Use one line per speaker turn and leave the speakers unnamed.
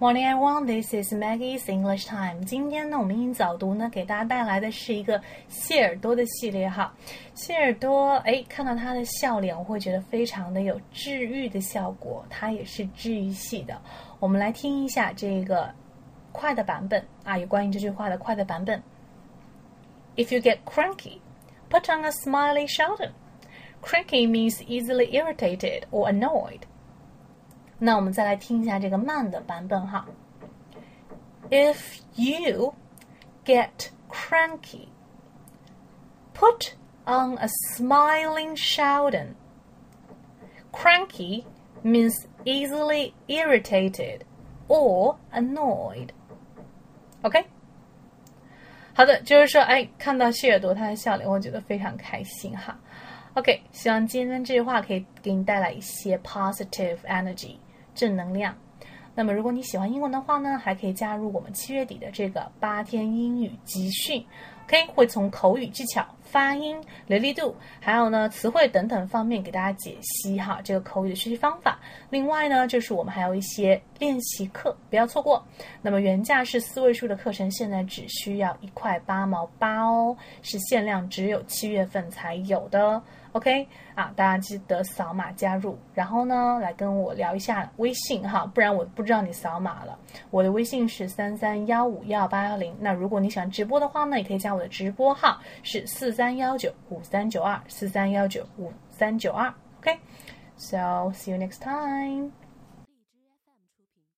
Morning everyone, this is Maggie's English Time。今天呢，我们英语早读呢，给大家带来的是一个谢耳朵的系列哈。谢耳朵，哎，看到他的笑脸，我会觉得非常的有治愈的效果，它也是治愈系的。我们来听一下这个快的版本啊，有关于这句话的快的版本。If you get cranky, put on a smiley Sheldon. Cranky means easily irritated or annoyed. 那我们再来听一下这个慢的版本哈。If you get cranky, put on a smiling shouting. Cranky means easily irritated or annoyed. OK，好的，就是说，哎，看到谢耳朵他的笑脸，我觉得非常开心哈。 OK，希望今天这句话可以给你带来一些 positive energy。正能量。那么，如果你喜欢英文的话呢，还可以加入我们七月底的这个八天英语集训。OK，会从口语技巧、发音、流利度，还有呢词汇等等方面给大家解析哈这个口语的学习方法。另外呢，就是我们还有一些练习课，不要错过。那么原价是四位数的课程，现在只需要一块八毛八哦，是限量，只有七月份才有的。OK 啊，大家记得扫码加入，然后呢，来跟我聊一下微信哈，不然我不知道你扫码了。我的微信是三三幺五幺八幺零。那如果你想直播的话呢，也可以加我的直播号是四三幺九五三九二四三幺九五三九二。OK，so see you next time.